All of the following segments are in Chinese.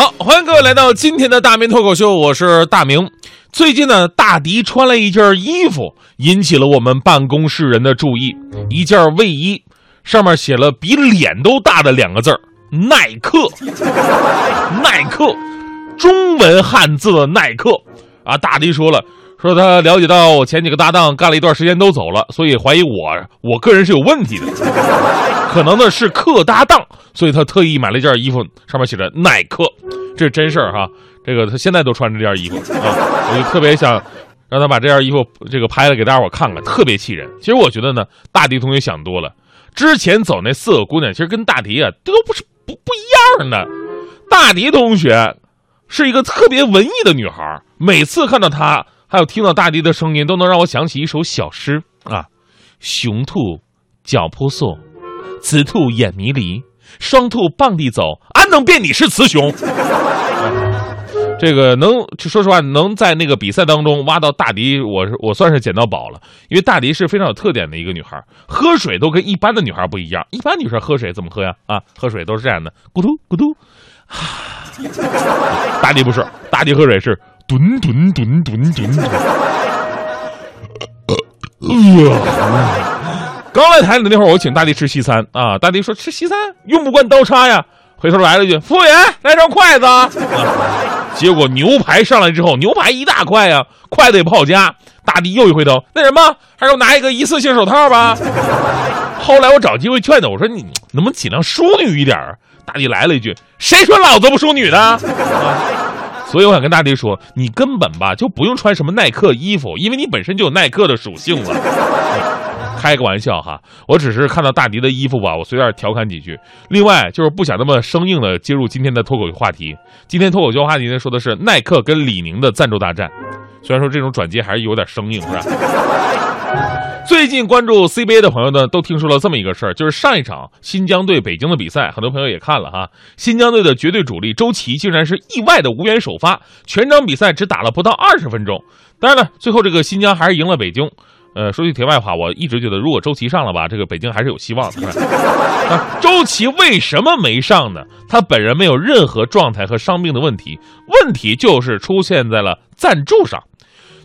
好，欢迎各位来到今天的大明脱口秀，我是大明。最近呢，大迪穿了一件衣服，引起了我们办公室人的注意。一件卫衣，上面写了比脸都大的两个字儿“耐克”，耐克，中文汉字的耐克。啊，大迪说了，说他了解到我前几个搭档干了一段时间都走了，所以怀疑我我个人是有问题的，可能呢是客搭档，所以他特意买了一件衣服，上面写着耐克，这是真事儿哈。这个他现在都穿着这件衣服啊，我就特别想让他把这件衣服这个拍了给大家伙看看，特别气人。其实我觉得呢，大迪同学想多了，之前走那四个姑娘，其实跟大迪啊都不是不不一样的。大迪同学是一个特别文艺的女孩，每次看到她，还有听到大迪的声音，都能让我想起一首小诗啊：雄兔脚扑朔，雌兔眼迷离，双兔傍地走，安能辨你是雌雄？这个能说实话，能在那个比赛当中挖到大迪，我是我算是捡到宝了。因为大迪是非常有特点的一个女孩，喝水都跟一般的女孩不一样。一般女生喝水怎么喝呀？啊，喝水都是这样的，咕嘟咕嘟。大迪不是，大迪喝水是吨吨吨吨吨。刚来台里的那会儿，我请大迪吃西餐啊，大迪说吃西餐用不惯刀叉呀，回头来了一句：“服务员，来双筷子。”啊。结果牛排上来之后，牛排一大块呀，筷子也不好夹。大迪又一回头，那什么，还是我拿一个一次性手套吧。后来我找机会劝他，我说你能不能尽量淑女一点？大迪来了一句：“谁说老子不淑女的？”啊、所以我想跟大迪说，你根本吧就不用穿什么耐克衣服，因为你本身就有耐克的属性了。开个玩笑哈，我只是看到大迪的衣服吧，我随便调侃几句。另外就是不想那么生硬的接入今天的脱口秀话题。今天脱口秀话题呢说的是耐克跟李宁的赞助大战，虽然说这种转接还是有点生硬，是吧？最近关注 CBA 的朋友呢，都听说了这么一个事儿，就是上一场新疆对北京的比赛，很多朋友也看了哈。新疆队的绝对主力周琦竟然是意外的无缘首发，全场比赛只打了不到二十分钟。当然了，最后这个新疆还是赢了北京。呃，说句题外话，我一直觉得，如果周琦上了吧，这个北京还是有希望的。周琦为什么没上呢？他本人没有任何状态和伤病的问题，问题就是出现在了赞助上。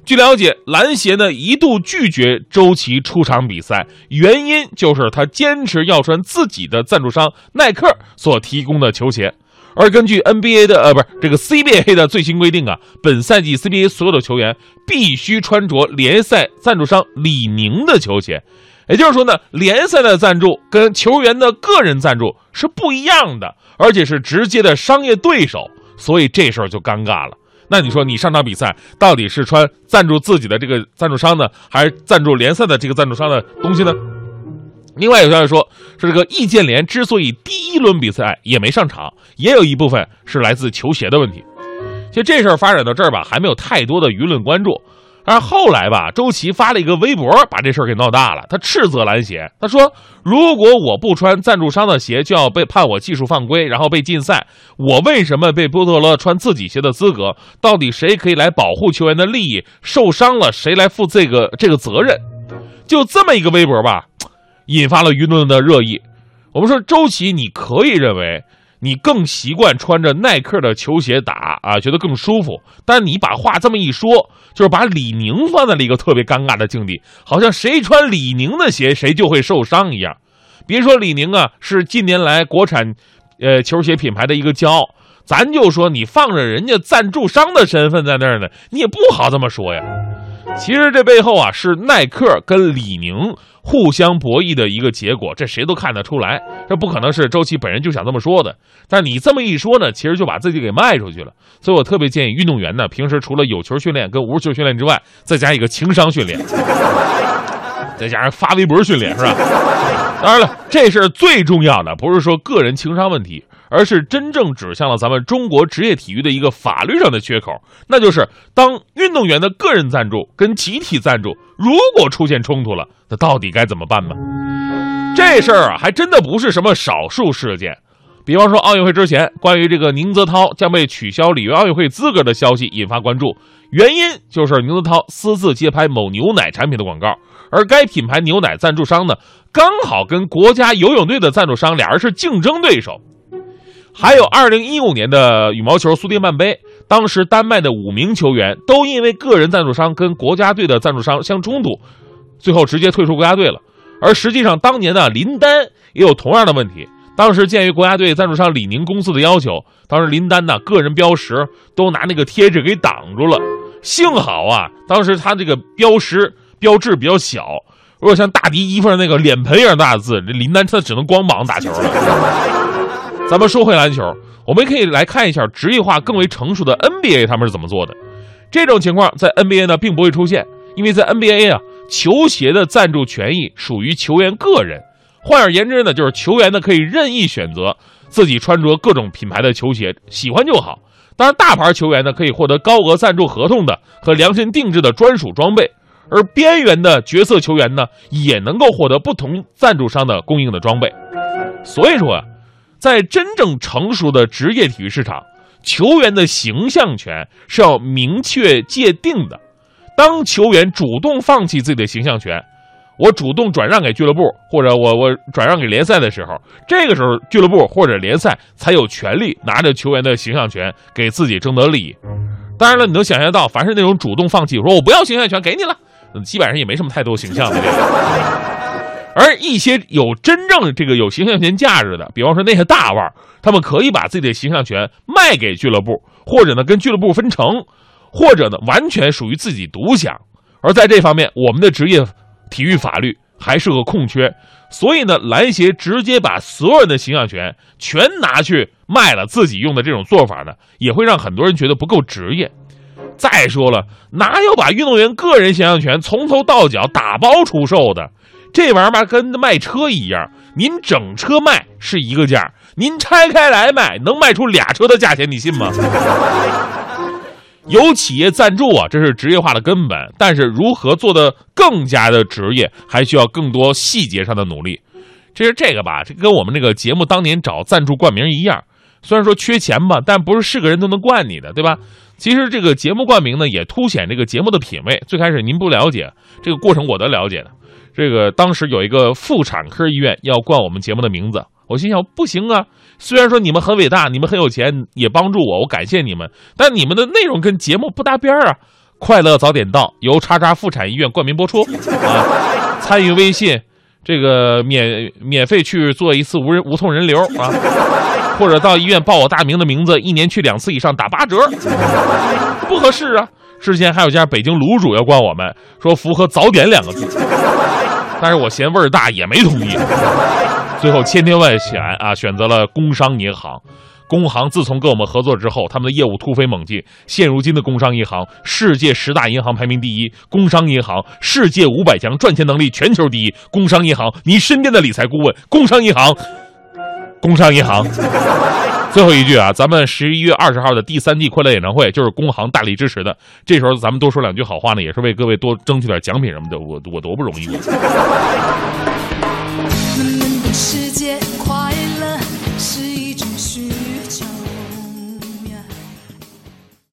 据了解，篮协呢一度拒绝周琦出场比赛，原因就是他坚持要穿自己的赞助商耐克所提供的球鞋。而根据 NBA 的呃，不是这个 CBA 的最新规定啊，本赛季 CBA 所有的球员必须穿着联赛赞助商李宁的球鞋，也就是说呢，联赛的赞助跟球员的个人赞助是不一样的，而且是直接的商业对手，所以这事儿就尴尬了。那你说你上场比赛到底是穿赞助自己的这个赞助商呢，还是赞助联赛的这个赞助商的东西呢？另外有消息说，说这个易建联之所以第一轮比赛也没上场，也有一部分是来自球鞋的问题。其实这事儿发展到这儿吧，还没有太多的舆论关注。而后来吧，周琦发了一个微博，把这事儿给闹大了。他斥责篮协，他说：“如果我不穿赞助商的鞋，就要被判我技术犯规，然后被禁赛。我为什么被剥夺了穿自己鞋的资格？到底谁可以来保护球员的利益？受伤了，谁来负这个这个责任？”就这么一个微博吧。引发了舆论的热议。我们说周琦，你可以认为你更习惯穿着耐克的球鞋打啊，觉得更舒服。但你把话这么一说，就是把李宁放在了一个特别尴尬的境地，好像谁穿李宁的鞋谁就会受伤一样。别说李宁啊，是近年来国产，呃，球鞋品牌的一个骄傲。咱就说你放着人家赞助商的身份在那儿呢，你也不好这么说呀。其实这背后啊，是耐克跟李宁互相博弈的一个结果，这谁都看得出来。这不可能是周琦本人就想这么说的。但你这么一说呢，其实就把自己给卖出去了。所以我特别建议运动员呢，平时除了有球训练跟无球训练之外，再加一个情商训练，再加上发微博训练，是吧？当然了，这是最重要的不是说个人情商问题。而是真正指向了咱们中国职业体育的一个法律上的缺口，那就是当运动员的个人赞助跟集体赞助如果出现冲突了，那到底该怎么办呢？这事儿啊，还真的不是什么少数事件。比方说奥运会之前，关于这个宁泽涛将被取消里约奥运会资格的消息引发关注，原因就是宁泽涛私自接拍某牛奶产品的广告，而该品牌牛奶赞助商呢，刚好跟国家游泳队的赞助商俩人是竞争对手。还有二零一五年的羽毛球苏迪曼杯，当时丹麦的五名球员都因为个人赞助商跟国家队的赞助商相冲突，最后直接退出国家队了。而实际上，当年呢，林丹也有同样的问题。当时鉴于国家队赞助商李宁公司的要求，当时林丹呢个人标识都拿那个贴纸给挡住了。幸好啊，当时他这个标识标志比较小，如果像大迪衣服上那个脸盆一样大的字，这林丹他只能光膀打球了。咱们说回篮球，我们可以来看一下职业化更为成熟的 NBA 他们是怎么做的。这种情况在 NBA 呢并不会出现，因为在 NBA 啊，球鞋的赞助权益属于球员个人。换而言之呢，就是球员呢可以任意选择自己穿着各种品牌的球鞋，喜欢就好。当然，大牌球员呢可以获得高额赞助合同的和量身定制的专属装备，而边缘的角色球员呢也能够获得不同赞助商的供应的装备。所以说啊，在真正成熟的职业体育市场，球员的形象权是要明确界定的。当球员主动放弃自己的形象权。我主动转让给俱乐部，或者我我转让给联赛的时候，这个时候俱乐部或者联赛才有权利拿着球员的形象权给自己争得利益。当然了，你能想象到，凡是那种主动放弃，说我不要形象权给你了，基本上也没什么太多形象的这个。而一些有真正这个有形象权价值的，比方说那些大腕，他们可以把自己的形象权卖给俱乐部，或者呢跟俱乐部分成，或者呢完全属于自己独享。而在这方面，我们的职业。体育法律还是个空缺，所以呢，篮协直接把所有人的形象权全拿去卖了，自己用的这种做法呢，也会让很多人觉得不够职业。再说了，哪有把运动员个人形象权从头到脚打包出售的？这玩意儿嘛，跟卖车一样，您整车卖是一个价，您拆开来卖，能卖出俩车的价钱，你信吗？有企业赞助啊，这是职业化的根本。但是如何做的更加的职业，还需要更多细节上的努力。其实这个吧，这跟我们这个节目当年找赞助冠名一样，虽然说缺钱吧，但不是是个人都能冠你的，对吧？其实这个节目冠名呢，也凸显这个节目的品位。最开始您不了解这个过程，我都了解的。这个当时有一个妇产科医院要冠我们节目的名字。我心想，不行啊！虽然说你们很伟大，你们很有钱，也帮助我，我感谢你们，但你们的内容跟节目不搭边儿啊！快乐早点到，由叉叉妇产医院冠名播出啊！参与微信，这个免免费去做一次无人无痛人流啊，或者到医院报我大名的名字，一年去两次以上打八折，不合适啊！之前还有家北京卤煮要冠我们，说符合早点两个字，但是我嫌味儿大，也没同意。最后千挑万选啊，选择了工商银行。工行自从跟我们合作之后，他们的业务突飞猛进。现如今的工商银行，世界十大银行排名第一；工商银行世界五百强赚钱能力全球第一。工商银行，你身边的理财顾问。工商银行，工商银行。最后一句啊，咱们十一月二十号的第三季快乐演唱会就是工行大力支持的。这时候咱们多说两句好话呢，也是为各位多争取点奖品什么的。我我多不容易。